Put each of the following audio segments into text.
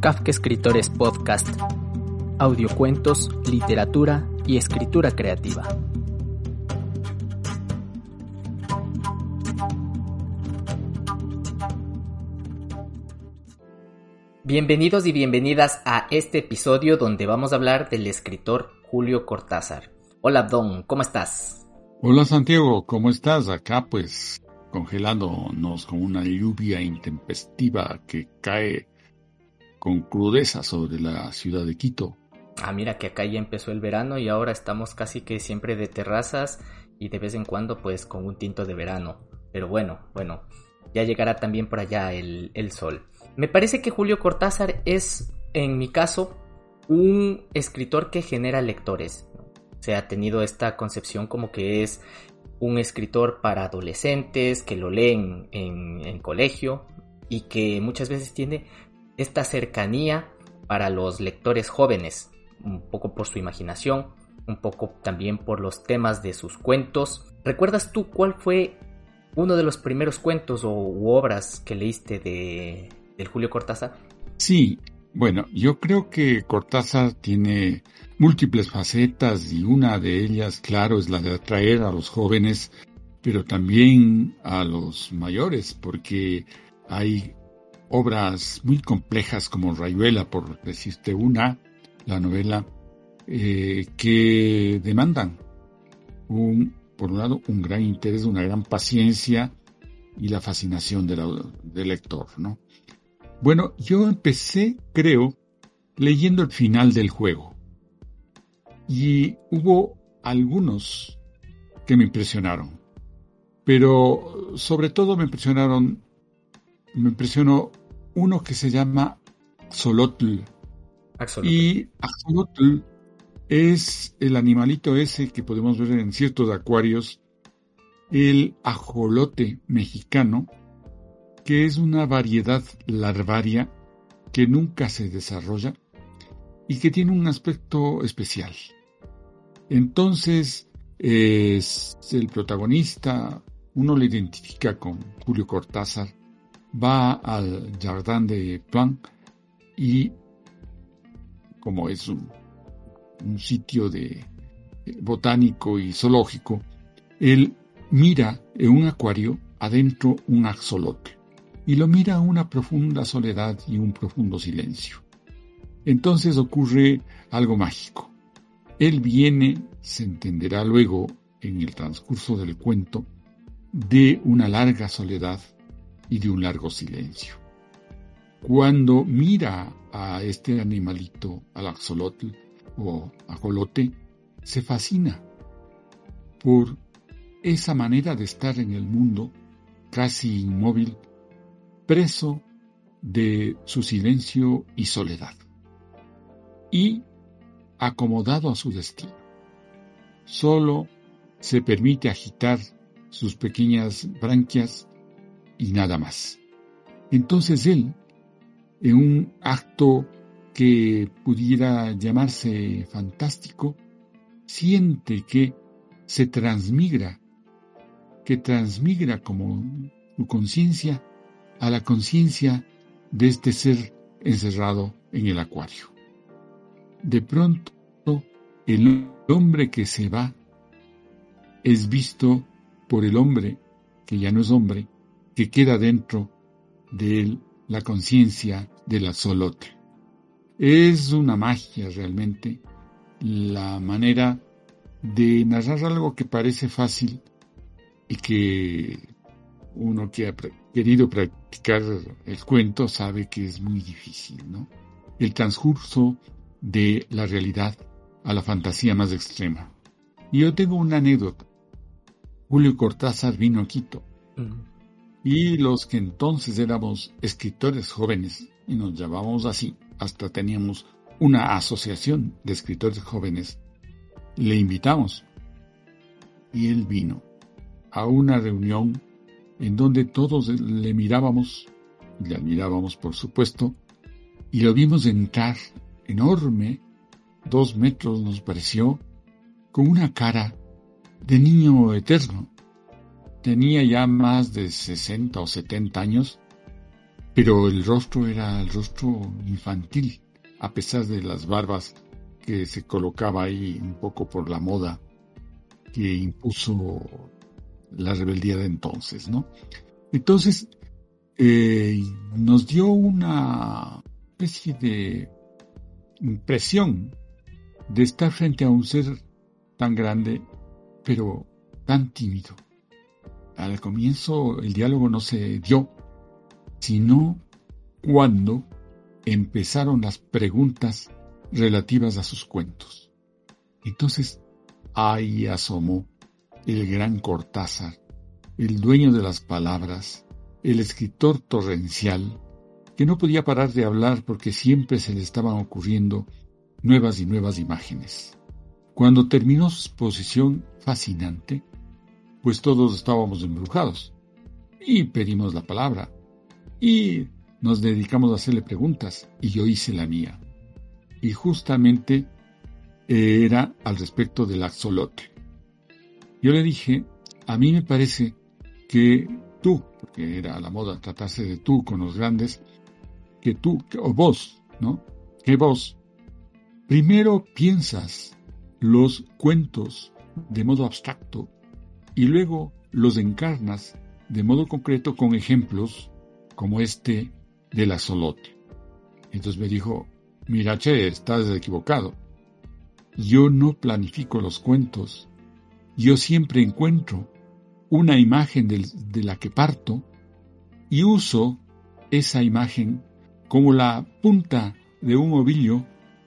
Kafka Escritores Podcast. Audiocuentos, literatura y escritura creativa. Bienvenidos y bienvenidas a este episodio donde vamos a hablar del escritor Julio Cortázar. Hola Don, ¿cómo estás? Hola Santiago, ¿cómo estás? Acá pues congelándonos con una lluvia intempestiva que cae con crudeza sobre la ciudad de Quito. Ah, mira que acá ya empezó el verano y ahora estamos casi que siempre de terrazas y de vez en cuando pues con un tinto de verano. Pero bueno, bueno, ya llegará también por allá el, el sol. Me parece que Julio Cortázar es, en mi caso, un escritor que genera lectores. Se ha tenido esta concepción como que es un escritor para adolescentes que lo leen en, en colegio y que muchas veces tiene esta cercanía para los lectores jóvenes, un poco por su imaginación, un poco también por los temas de sus cuentos. ¿Recuerdas tú cuál fue uno de los primeros cuentos o u obras que leíste de, del Julio Cortázar? Sí, bueno, yo creo que Cortázar tiene múltiples facetas y una de ellas, claro, es la de atraer a los jóvenes, pero también a los mayores, porque hay obras muy complejas como Rayuela, por decirte una, la novela, eh, que demandan, un, por un lado, un gran interés, una gran paciencia y la fascinación del lector, ¿no? Bueno, yo empecé, creo, leyendo el final del juego. Y hubo algunos que me impresionaron. Pero sobre todo me impresionaron, me impresionó uno que se llama Axolotl. Y Axolotl es el animalito ese que podemos ver en ciertos acuarios, el ajolote mexicano, que es una variedad larvaria que nunca se desarrolla y que tiene un aspecto especial. Entonces, es el protagonista, uno le identifica con Julio Cortázar, va al Jardin de Plan y como es un, sitio de botánico y zoológico, él mira en un acuario adentro un axolote y lo mira a una profunda soledad y un profundo silencio. Entonces ocurre algo mágico. Él viene, se entenderá luego en el transcurso del cuento, de una larga soledad y de un largo silencio. Cuando mira a este animalito, al axolotl o ajolote, se fascina por esa manera de estar en el mundo casi inmóvil preso de su silencio y soledad, y acomodado a su destino. Solo se permite agitar sus pequeñas branquias y nada más. Entonces él, en un acto que pudiera llamarse fantástico, siente que se transmigra, que transmigra como su conciencia a la conciencia de este ser encerrado en el acuario. De pronto, el hombre que se va es visto por el hombre que ya no es hombre, que queda dentro de él la conciencia del axolote. Es una magia realmente la manera de narrar algo que parece fácil y que uno que ha querido practicar el cuento sabe que es muy difícil, ¿no? El transcurso de la realidad a la fantasía más extrema. Y yo tengo una anécdota. Julio Cortázar vino a Quito Y los que entonces éramos escritores jóvenes, y nos llamábamos así, hasta teníamos una asociación de escritores jóvenes, le invitamos. Y él vino a una reunión en donde todos le mirábamos, le admirábamos por supuesto, y lo vimos entrar enorme, dos metros nos pareció, con una cara de niño eterno. Tenía ya más de 60 o 70 años, pero el rostro era el rostro infantil, a pesar de las barbas que se colocaba ahí un poco por la moda que impuso la rebeldía de entonces, ¿no? Entonces, eh, nos dio una especie de impresión de estar frente a un ser tan grande, pero tan tímido al comienzo el diálogo no se dio, sino cuando empezaron las preguntas relativas a sus cuentos. Entonces ahí asomó el gran Cortázar, el dueño de las palabras, el escritor torrencial, que no podía parar de hablar porque siempre se le estaban ocurriendo nuevas y nuevas imágenes. Cuando terminó su exposición fascinante, pues todos estábamos embrujados. Y pedimos la palabra. Y nos dedicamos a hacerle preguntas. Y yo hice la mía. Y justamente era al respecto del axolote. Yo le dije, a mí me parece que tú, porque era la moda tratarse de tú con los grandes, que tú, o vos, ¿no? Que vos, primero piensas los cuentos de modo abstracto y luego los encarnas de modo concreto con ejemplos como este del axolote. Entonces me dijo, mira, che, estás equivocado. Yo no planifico los cuentos. Yo siempre encuentro una imagen de la que parto y uso esa imagen como la punta de un ovillo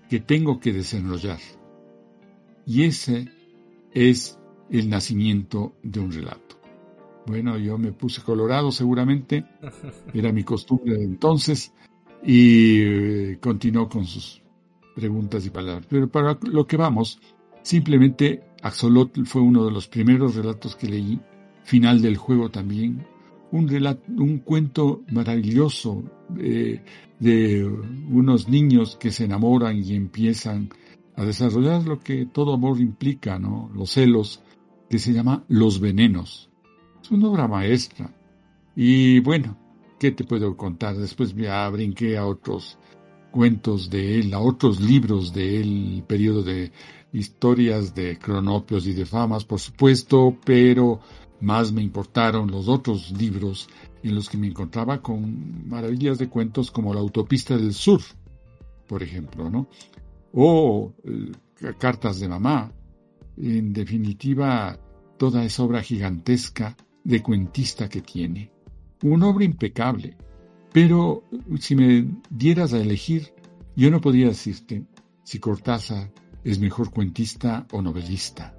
que tengo que desenrollar. Y ese es el nacimiento de un relato. Bueno, yo me puse colorado seguramente, era mi costumbre de entonces, y eh, continuó con sus preguntas y palabras. Pero para lo que vamos, simplemente Axolotl fue uno de los primeros relatos que leí, final del juego también, un, relato, un cuento maravilloso de, de unos niños que se enamoran y empiezan a desarrollar lo que todo amor implica, ¿no? Los celos, que se llama Los Venenos. Es una obra maestra. Y bueno, ¿qué te puedo contar? Después ya brinqué a otros cuentos de él, a otros libros de él, periodo de historias de cronopios y de famas, por supuesto, pero más me importaron los otros libros en los que me encontraba con maravillas de cuentos como La Autopista del Sur, por ejemplo, ¿no? O eh, Cartas de Mamá, en definitiva, toda esa obra gigantesca de cuentista que tiene. Una obra impecable. Pero si me dieras a elegir, yo no podría decirte si Cortázar es mejor cuentista o novelista.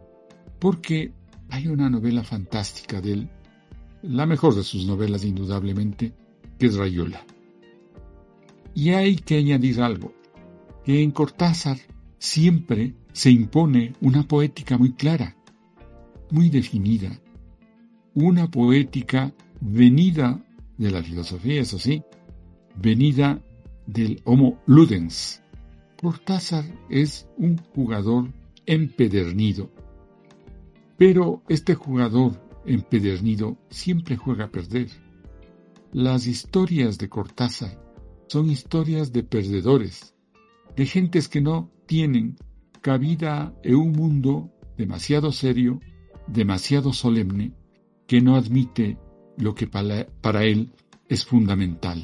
Porque hay una novela fantástica de él, la mejor de sus novelas indudablemente, que es Rayuela. Y hay que añadir algo, que en Cortázar siempre se impone una poética muy clara, muy definida, una poética venida de la filosofía, eso sí, venida del Homo Ludens. Cortázar es un jugador empedernido, pero este jugador empedernido siempre juega a perder. Las historias de Cortázar son historias de perdedores, de gentes que no tienen cabida en un mundo demasiado serio, demasiado solemne, que no admite lo que para, él es fundamental,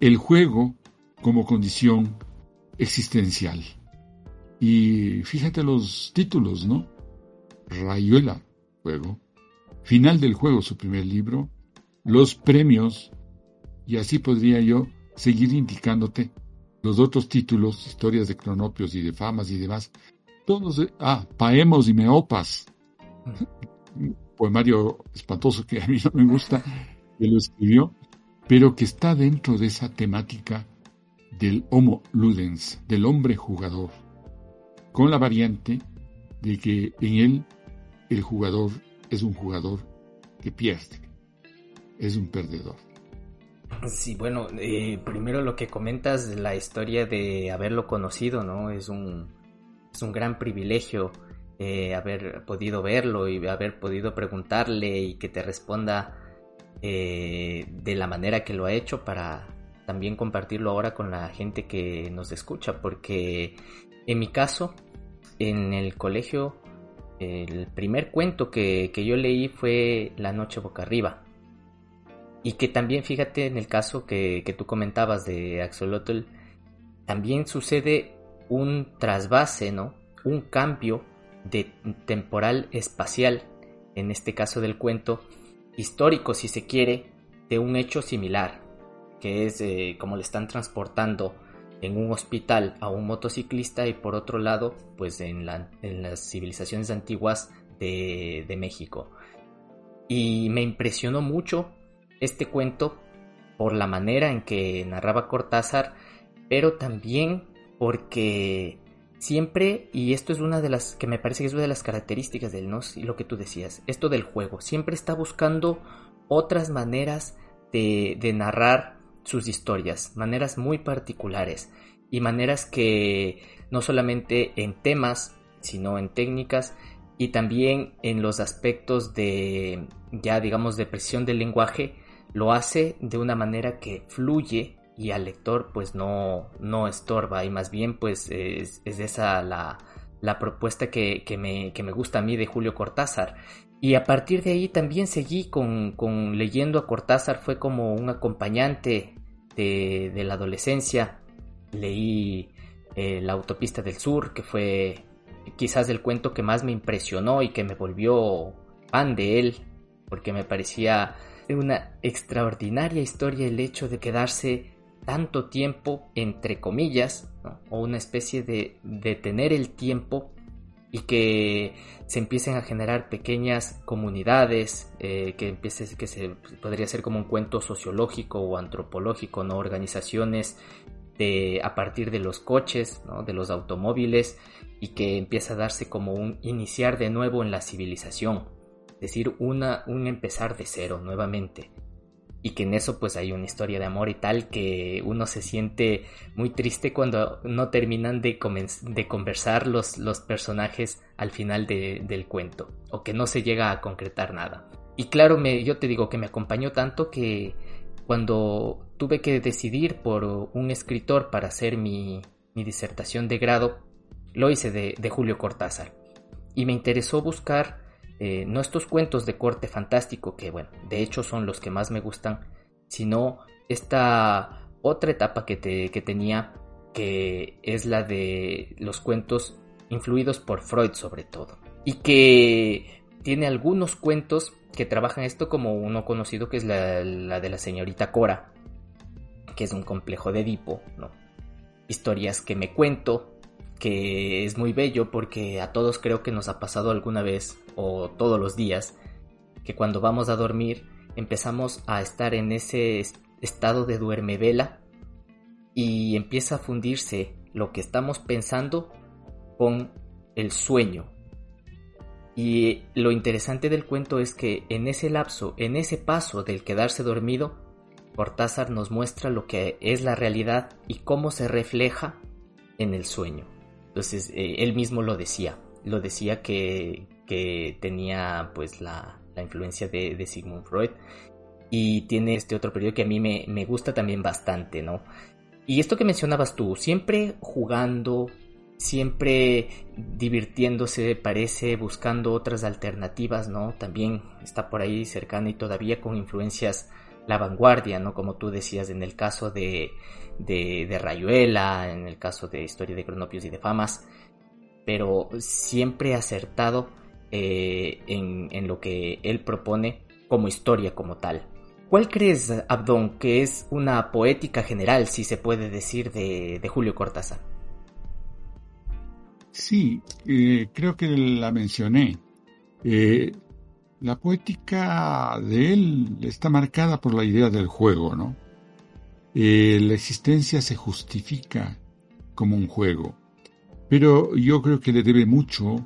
el juego como condición existencial. Y fíjate los títulos, ¿no? Rayuela, juego. Final del juego, su primer libro. Los premios. Y así podría yo seguir indicándote los otros títulos, historias de cronopios y de famas y demás, todos, ah, Paemos y Meopas, poemario espantoso que a mí no me gusta, que lo escribió, pero que está dentro de esa temática del Homo Ludens, del hombre jugador, con la variante de que en él el jugador es un jugador que pierde, es un perdedor. Sí, bueno, eh, primero lo que comentas, la historia de haberlo conocido, ¿no? Es un, es un gran privilegio eh, haber podido verlo y haber podido preguntarle y que te responda eh, de la manera que lo ha hecho para también compartirlo ahora con la gente que nos escucha, porque en mi caso, en el colegio, el primer cuento que, yo leí fue La noche boca arriba. Y que también, fíjate, en el caso que, que tú comentabas de Axolotl, también sucede un trasvase, ¿no? Un cambio de temporal espacial, en este caso del cuento, histórico si se quiere, de un hecho similar, que es eh, como le están transportando en un hospital a un motociclista y por otro lado, pues en, las civilizaciones antiguas de, de México. Y me impresionó mucho este cuento por la manera en que narraba Cortázar, pero también porque siempre, y esto es una de las que me parece que es una de las características del NOS y lo que tú decías, esto del juego, siempre está buscando otras maneras de, de narrar sus historias, maneras muy particulares y maneras que no solamente en temas, sino en técnicas y también en los aspectos de, ya digamos, de presión del lenguaje, lo hace de una manera que fluye y al lector pues no, no estorba y más bien pues es, esa la, la propuesta que, que, me, que, me, gusta a mí de Julio Cortázar. Y a partir de ahí también seguí con, con leyendo a Cortázar, fue como un acompañante de, de la adolescencia. Leí eh, La autopista del sur, que fue quizás el cuento que más me impresionó y que me volvió fan de él, porque me parecía una extraordinaria historia el hecho de quedarse tanto tiempo, entre comillas, o una especie de detener el tiempo y que se empiecen a generar pequeñas comunidades, eh, que empiece, que se podría ser como un cuento sociológico o antropológico, ¿no? Organizaciones de, a partir de los coches, de los automóviles, y que empieza a darse como un iniciar de nuevo en la civilización, decir, una, un empezar de cero nuevamente y que en eso pues hay una historia de amor y tal que uno se siente muy triste cuando no terminan de, de conversar los, los, personajes al final del cuento o que no se llega a concretar nada. Y claro, me, yo te digo que me acompañó tanto que cuando tuve que decidir por un escritor para hacer mi, mi disertación de grado, lo hice de, de Julio Cortázar. Y me interesó buscar eh, no estos cuentos de corte fantástico, que bueno, de hecho son los que más me gustan, sino esta otra etapa que, que tenía, que es la de los cuentos influidos por Freud sobre todo, y que tiene algunos cuentos que trabajan esto como uno conocido que es la, la de la señorita Cora, que es un complejo de Edipo, ¿no? Historias que me cuento, que es muy bello porque a todos creo que nos ha pasado alguna vez o todos los días que cuando vamos a dormir empezamos a estar en ese estado de duerme vela y empieza a fundirse lo que estamos pensando con el sueño. Y lo interesante del cuento es que en ese lapso, en ese paso del quedarse dormido, Cortázar nos muestra lo que es la realidad y cómo se refleja en el sueño. Entonces, eh, él mismo lo decía, lo decía que, que tenía pues la, la influencia de, de, Sigmund Freud y tiene este otro periodo que a mí me, me gusta también bastante, ¿no? Y esto que mencionabas tú, siempre jugando, siempre divirtiéndose, parece, buscando otras alternativas, ¿no? También está por ahí cercana y todavía con influencias la vanguardia, ¿no? Como tú decías en el caso de, de, Rayuela, en el caso de Historia de Cronopios y de Famas, pero siempre acertado eh, en, lo que él propone como historia como tal. ¿Cuál crees, Abdón, que es una poética general, si se puede decir, de, Julio Cortázar? Sí, eh, creo que la mencioné. Eh, la poética de él está marcada por la idea del juego, ¿no? La existencia se justifica como un juego, pero yo creo que le debe mucho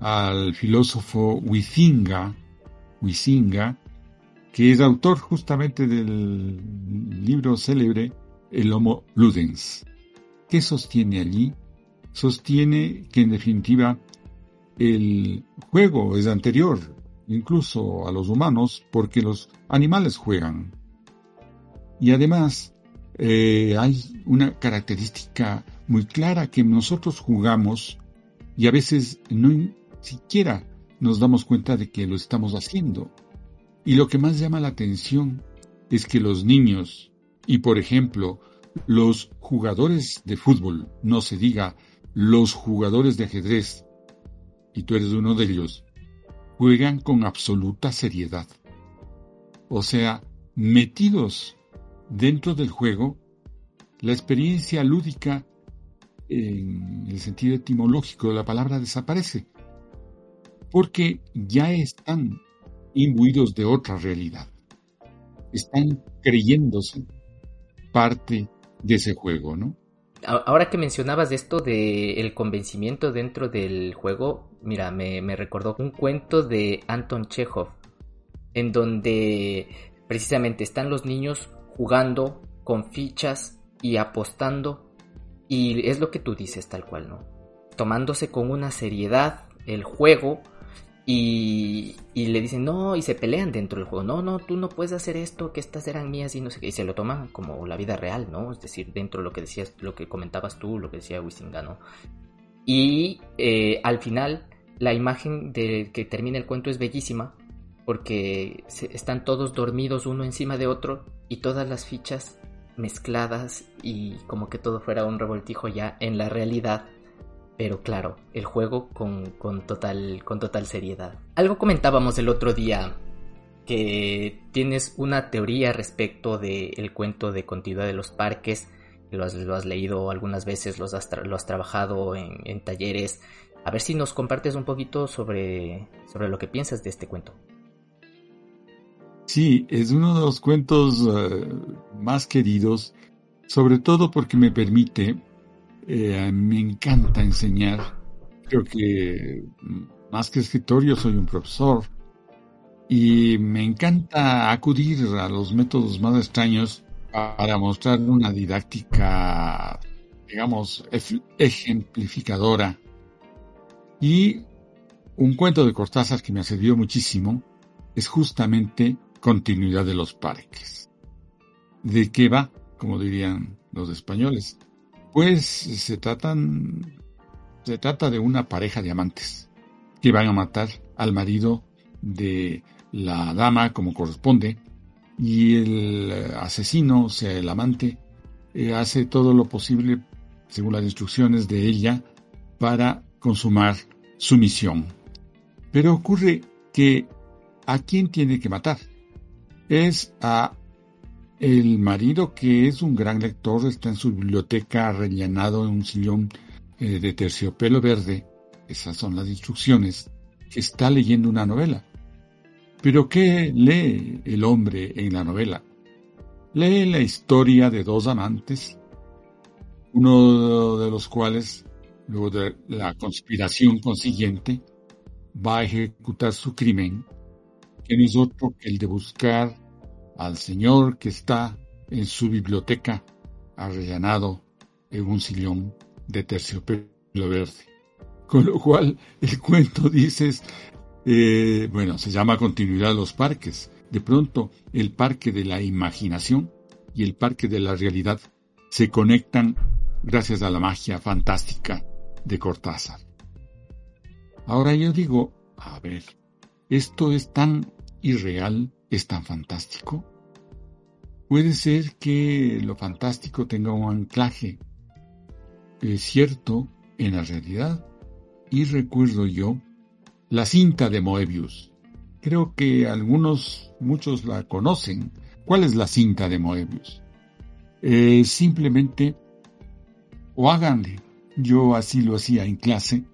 al filósofo Huizinga, que es autor justamente del libro célebre El Homo Ludens. ¿Qué sostiene allí? Sostiene que en definitiva el juego es anterior incluso a los humanos porque los animales juegan. Y además eh, hay una característica muy clara que nosotros jugamos y a veces no siquiera nos damos cuenta de que lo estamos haciendo. Y lo que más llama la atención es que los niños, y por ejemplo, los jugadores de fútbol, no se diga los jugadores de ajedrez, y tú eres uno de ellos, juegan con absoluta seriedad. O sea, metidos dentro del juego, la experiencia lúdica en el sentido etimológico de la palabra desaparece, porque ya están imbuidos de otra realidad. Están creyéndose parte de ese juego, ¿no? Ahora que mencionabas esto del convencimiento dentro del juego, mira, me, me recordó un cuento de Anton Chekhov, en donde precisamente están los niños jugando con fichas y apostando, y es lo que tú dices tal cual, ¿no? Tomándose con una seriedad el juego y, le dicen, no, y se pelean dentro del juego. No, no, tú no puedes hacer esto, que estas eran mías y no sé qué. Y se lo toman como la vida real, ¿no? Es decir, dentro de lo que decías, lo que comentabas tú, lo que decía Wisinga, ¿no? Y eh, al final, la imagen de que termina el cuento es bellísima, porque están todos dormidos uno encima de otro y todas las fichas mezcladas y como que todo fuera un revoltijo ya en la realidad pero claro, el juego con, total, con total seriedad. Algo comentábamos el otro día, que tienes una teoría respecto del cuento de continuidad de los parques, lo has, leído algunas veces, lo has, trabajado en, talleres. A ver si nos compartes un poquito sobre, sobre lo que piensas de este cuento. Sí, es uno de los cuentos eh, más queridos, sobre todo porque me permite eh, me encanta enseñar. Creo que más que escritor, yo soy un profesor. Y me encanta acudir a los métodos más extraños para mostrar una didáctica, digamos, ejemplificadora. Y un cuento de Cortázar que me servido muchísimo es justamente Continuidad de los Parques. ¿De qué va? Como dirían los españoles. Pues se tratan, se trata de una pareja de amantes que van a matar al marido de la dama como corresponde y el asesino, o sea, el amante, eh, hace todo lo posible, según las instrucciones de ella, para consumar su misión. Pero ocurre que ¿a quién tiene que matar? Es a el marido, que es un gran lector, está en su biblioteca rellenado en un sillón eh, de terciopelo verde. Esas son las instrucciones. Que está leyendo una novela. Pero ¿qué lee el hombre en la novela? Lee la historia de dos amantes, uno de los cuales, luego de la conspiración consiguiente, va a ejecutar su crimen, que no es otro que el de buscar al señor que está en su biblioteca arrellanado en un sillón de terciopelo verde. Con lo cual el cuento dices, eh, bueno, se llama continuidad de los parques. De pronto el parque de la imaginación y el parque de la realidad se conectan gracias a la magia fantástica de Cortázar. Ahora yo digo, a ver, esto es tan irreal es tan fantástico? Puede ser que lo fantástico tenga un anclaje es cierto en la realidad. Y recuerdo yo la cinta de Moebius. Creo que algunos, muchos la conocen. ¿Cuál es la cinta de Moebius? Eh, simplemente, o háganle, yo así lo hacía en clase,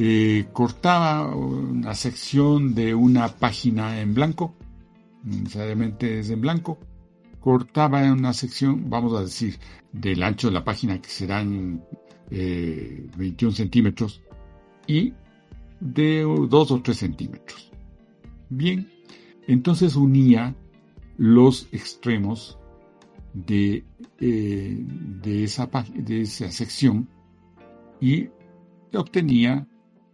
eh, cortaba una sección de una página en blanco, necesariamente es en blanco, cortaba una sección, vamos a decir, del ancho de la página que serán 21 centímetros y de 2 o 3 centímetros. Bien, entonces unía los extremos de, eh, de esa sección y obtenía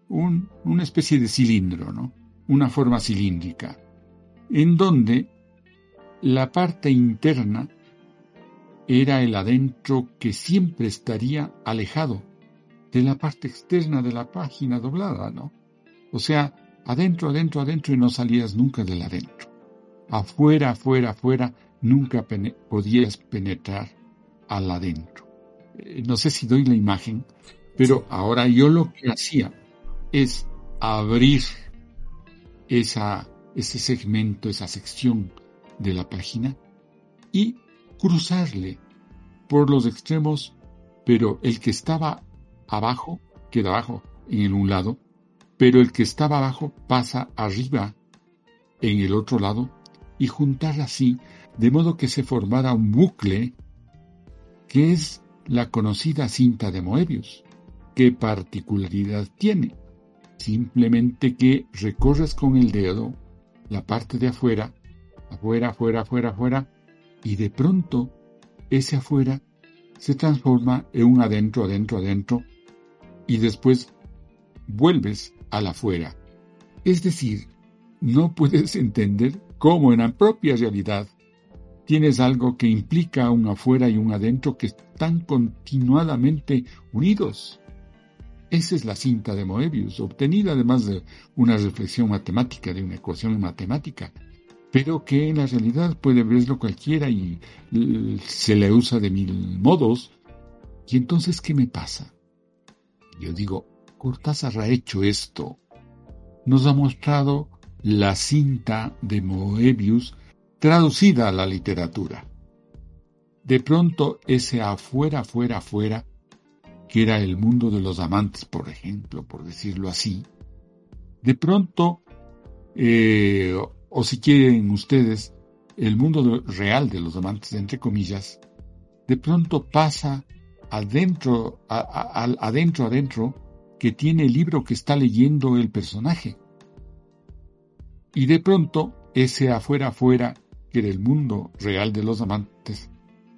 un, una especie de cilindro, ¿no? una forma cilíndrica, en donde la parte interna era el adentro que siempre estaría alejado de la parte externa de la página doblada, ¿no? O sea, adentro, adentro, adentro y no salías nunca del adentro. Afuera, afuera, afuera, nunca podías penetrar al adentro. Eh, no sé si doy la imagen, pero ahora yo lo que hacía es abrir esa, ese segmento, esa sección de la página y cruzarle por los extremos, pero el que estaba abajo queda abajo en el un lado, pero el que estaba abajo pasa arriba en el otro lado y juntar así de modo que se formara un bucle que es la conocida cinta de Moebius. ¿Qué particularidad tiene? Simplemente que recorres con el dedo la parte de afuera, afuera, afuera, afuera, afuera, y de pronto ese afuera se transforma en un adentro, adentro, adentro, y después vuelves al afuera. Es decir, no puedes entender cómo en la propia realidad tienes algo que implica un afuera y un adentro que están continuadamente unidos. Esa es la cinta de Moebius, obtenida además de una reflexión matemática, de una ecuación matemática, pero que en la realidad puede verlo cualquiera y se le usa de mil modos. ¿Y entonces qué me pasa? Yo digo, Cortázar ha hecho esto. Nos ha mostrado la cinta de Moebius traducida a la literatura. De pronto ese afuera, afuera, afuera, que era el mundo de los amantes, por ejemplo, por decirlo así, de pronto, eh, o si quieren ustedes, el mundo real de los amantes, entre comillas, de pronto pasa adentro, adentro, adentro, que tiene el libro que está leyendo el personaje. Y de pronto, ese afuera, afuera, que era el mundo real de los amantes,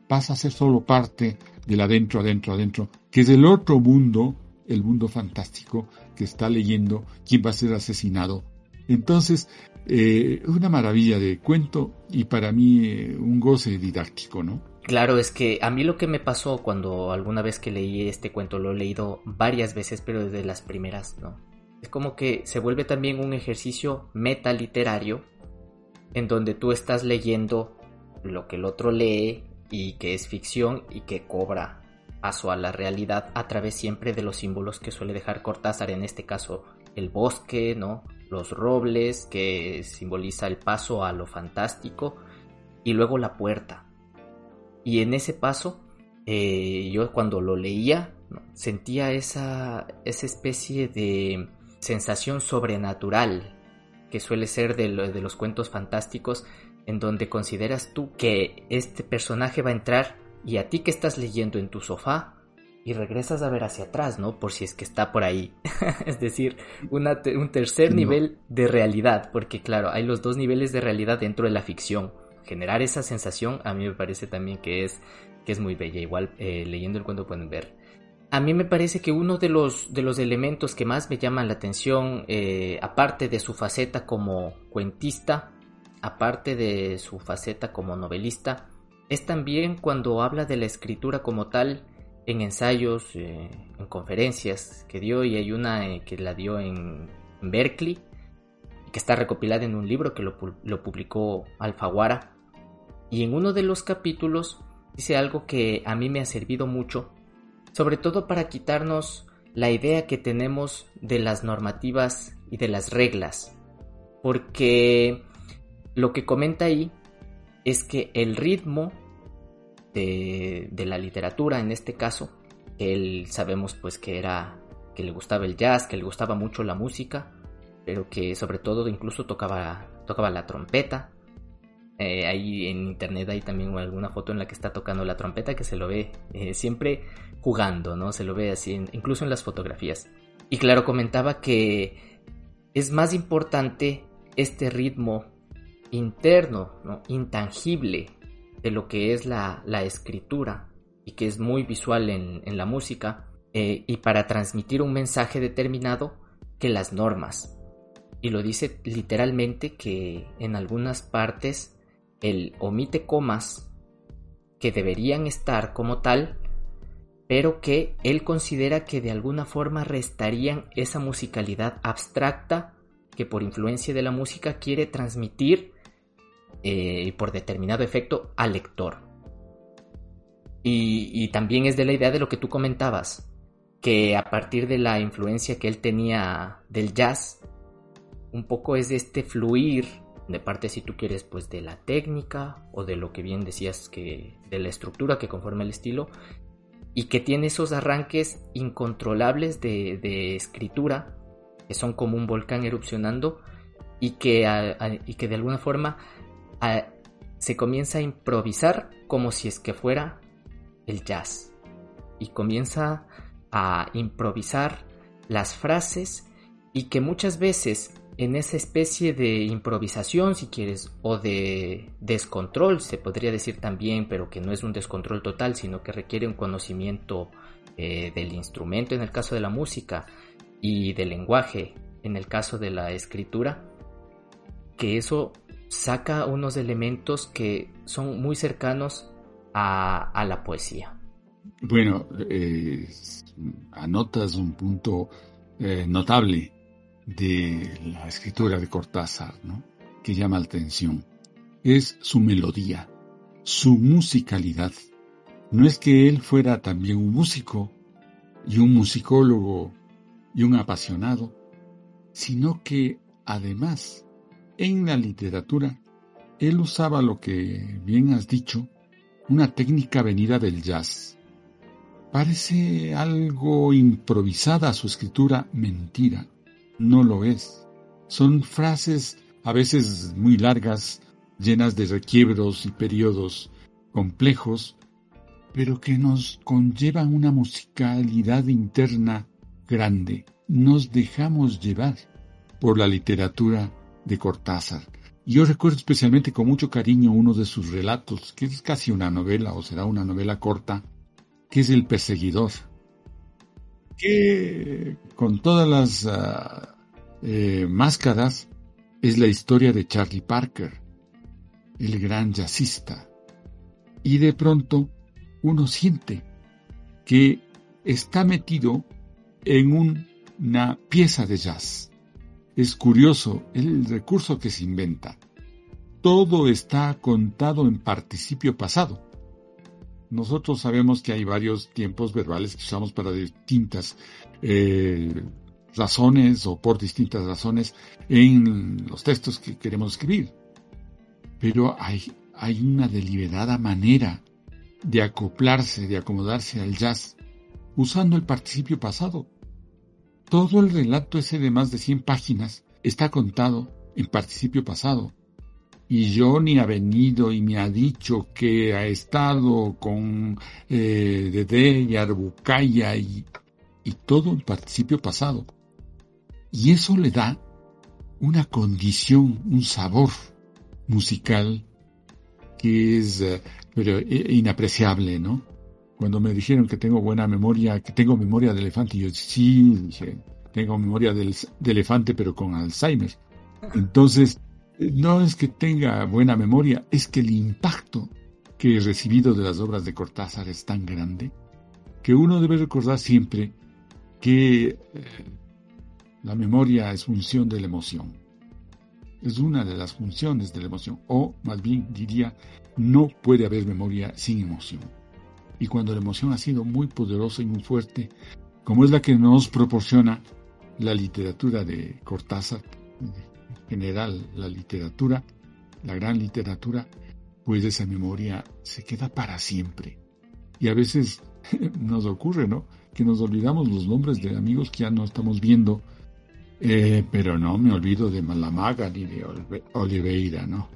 pasa a ser solo parte del adentro, adentro, adentro, que es el otro mundo, el mundo fantástico que está leyendo quién va a ser asesinado. Entonces, eh, una maravilla de cuento y para mí eh, un goce didáctico, ¿no? Claro, es que a mí lo que me pasó cuando alguna vez que leí este cuento, lo he leído varias veces, pero desde las primeras, ¿no? Es como que se vuelve también un ejercicio metaliterario en donde tú estás leyendo lo que el otro lee y que es ficción y que cobra paso a la realidad a través siempre de los símbolos que suele dejar Cortázar, en este caso el bosque, ¿no? Los robles, que simboliza el paso a lo fantástico, y luego la puerta. Y en ese paso, eh, yo cuando lo leía, sentía esa, esa especie de sensación sobrenatural que suele ser de, de los cuentos fantásticos en donde consideras tú que este personaje va a entrar y a ti que estás leyendo en tu sofá y regresas a ver hacia atrás, ¿no? Por si es que está por ahí. es decir, un tercer nivel de realidad, porque claro, hay los dos niveles de realidad dentro de la ficción. Generar esa sensación a mí me parece también que es, que es muy bella. Igual eh, leyendo el cuento pueden ver. A mí me parece que uno de los, de los elementos que más me llaman la atención, eh, aparte de su faceta como cuentista, aparte de su faceta como novelista, es también cuando habla de la escritura como tal en ensayos, eh, en conferencias que dio y hay una eh, que la dio en, Berkeley que está recopilada en un libro que lo, lo publicó Alfaguara. Y en uno de los capítulos dice algo que a mí me ha servido mucho, sobre todo para quitarnos la idea que tenemos de las normativas y de las reglas, porque lo que comenta ahí es que el ritmo de, la literatura, en este caso, él sabemos pues que era que le gustaba el jazz, que le gustaba mucho la música, pero que sobre todo incluso tocaba, tocaba la trompeta. Eh, ahí en internet hay también alguna foto en la que está tocando la trompeta que se lo ve eh, siempre jugando, ¿no? Se lo ve así, incluso en las fotografías. Y claro, comentaba que es más importante este ritmo interno, ¿no? intangible de lo que es la, escritura y que es muy visual en, la música eh, y para transmitir un mensaje determinado que las normas. Y lo dice literalmente que en algunas partes el omite comas que deberían estar como tal, pero que él considera que de alguna forma restarían esa musicalidad abstracta que por influencia de la música quiere transmitir eh, y por determinado efecto al lector. Y, también es de la idea de lo que tú comentabas, que a partir de la influencia que él tenía del jazz, un poco es de este fluir, de parte si tú quieres, pues de la técnica o de lo que bien decías que de la estructura que conforma el estilo, y que tiene esos arranques incontrolables de, escritura, que son como un volcán erupcionando, y que, y que de alguna forma se comienza a improvisar como si es que fuera el jazz. Y comienza a improvisar las frases y que muchas veces en esa especie de improvisación, si quieres, o de descontrol, se podría decir también, pero que no es un descontrol total, sino que requiere un conocimiento eh, del instrumento en el caso de la música y del lenguaje en el caso de la escritura, que eso saca unos elementos que son muy cercanos a, la poesía. Bueno, anotas un punto eh, notable de la escritura de Cortázar, ¿no? que llama la atención. Es su melodía, su musicalidad. No es que él fuera también un músico y un musicólogo y un apasionado, sino que además en la literatura, él usaba lo que bien has dicho, una técnica venida del jazz. Parece algo improvisada su escritura, mentira, no lo es. Son frases a veces muy largas, llenas de requiebros y periodos complejos, pero que nos conllevan una musicalidad interna grande. Nos dejamos llevar por la literatura de Cortázar. Yo recuerdo especialmente con mucho cariño uno de sus relatos, que es casi una novela o será una novela corta, que es El perseguidor, que con todas las ah, eh, máscaras es la historia de Charlie Parker, el gran jazzista. Y de pronto uno siente que está metido en una pieza de jazz es curioso el recurso que se inventa. Todo está contado en participio pasado. Nosotros sabemos que hay varios tiempos verbales que usamos para distintas eh, razones o por distintas razones en los textos que queremos escribir. Pero hay, hay una deliberada manera de acoplarse, de acomodarse al jazz, usando el participio pasado. Todo el relato ese de más de 100 páginas está contado en participio pasado. Y Johnny ha venido y me ha dicho que ha estado con eh, Dede y Arbucaya y, y todo en participio pasado. Y eso le da una condición, un sabor musical que es eh, pero, eh, inapreciable, ¿no? Cuando me dijeron que tengo buena memoria, que tengo memoria de elefante, yo sí, dije, tengo memoria de elefante pero con Alzheimer. Entonces, no es que tenga buena memoria, es que el impacto que he recibido de las obras de Cortázar es tan grande que uno debe recordar siempre que eh, la memoria es función de la emoción. Es una de las funciones de la emoción, o más bien diría, no puede haber memoria sin emoción y cuando la emoción ha sido muy poderosa y muy fuerte, como es la que nos proporciona la literatura de Cortázar, general la literatura, la gran literatura, pues esa memoria se queda para siempre. Y a veces nos ocurre, ¿no? que nos olvidamos los nombres de amigos que ya no estamos viendo, eh, pero no me olvido de Malamaga ni de Oliveira, ¿no?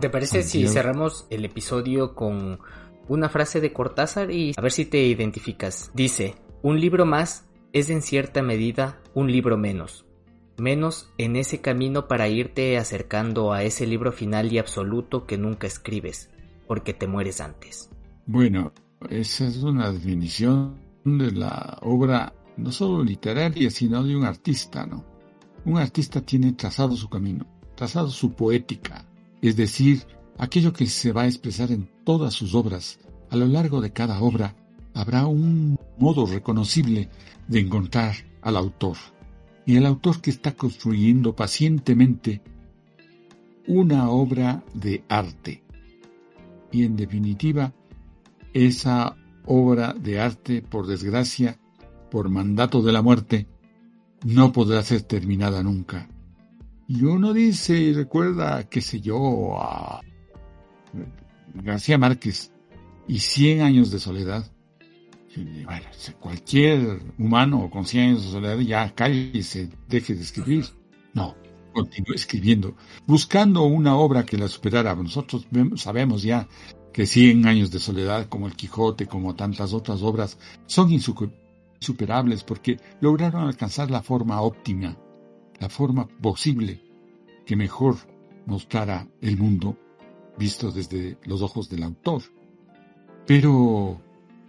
¿Te parece si cerramos el episodio con una frase de Cortázar y a ver si te identificas? Dice, un libro más es en cierta medida un libro menos. Menos en ese camino para irte acercando a ese libro final y absoluto que nunca escribes, porque te mueres antes. Bueno, esa es una definición de la obra no solo literaria, sino de un artista, ¿no? Un artista tiene trazado su camino, trazado su poética, es decir, aquello que se va a expresar en todas sus obras. A lo largo de cada obra habrá un modo reconocible de encontrar al autor. Y el autor que está construyendo pacientemente una obra de arte. Y en definitiva, esa obra de arte, por desgracia, por mandato de la muerte, no podrá ser terminada nunca. Y uno dice y recuerda, qué sé yo, a García Márquez y Cien años de soledad. Cualquier humano con cien años de soledad ya se deje de escribir. No, continúe escribiendo, buscando una obra que la superara. Nosotros sabemos ya que Cien años de soledad, como El Quijote, como tantas otras obras, son insuperables porque lograron alcanzar la forma óptima la forma posible que mejor mostrara el mundo visto desde los ojos del autor. Pero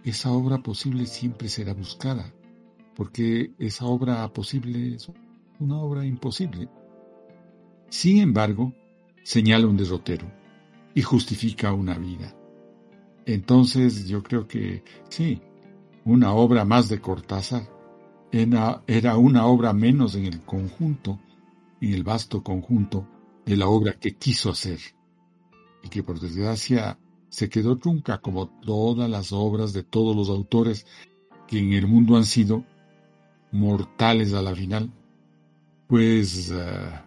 esa obra posible siempre será buscada, porque esa obra posible es una obra imposible. Sin embargo, señala un derrotero y justifica una vida. Entonces yo creo que sí, una obra más de Cortázar era, una obra menos en el conjunto, en el vasto conjunto de la obra que quiso hacer, y que por desgracia se quedó trunca como todas las obras de todos los autores que en el mundo han sido mortales a la final, pues eh,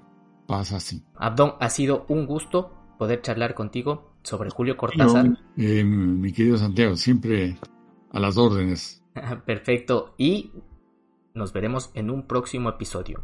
pasa así. Abdón, ha sido un gusto poder charlar contigo sobre Julio Cortázar. Eh, mi querido Santiago, siempre a las órdenes. Perfecto. Y nos veremos en un próximo episodio.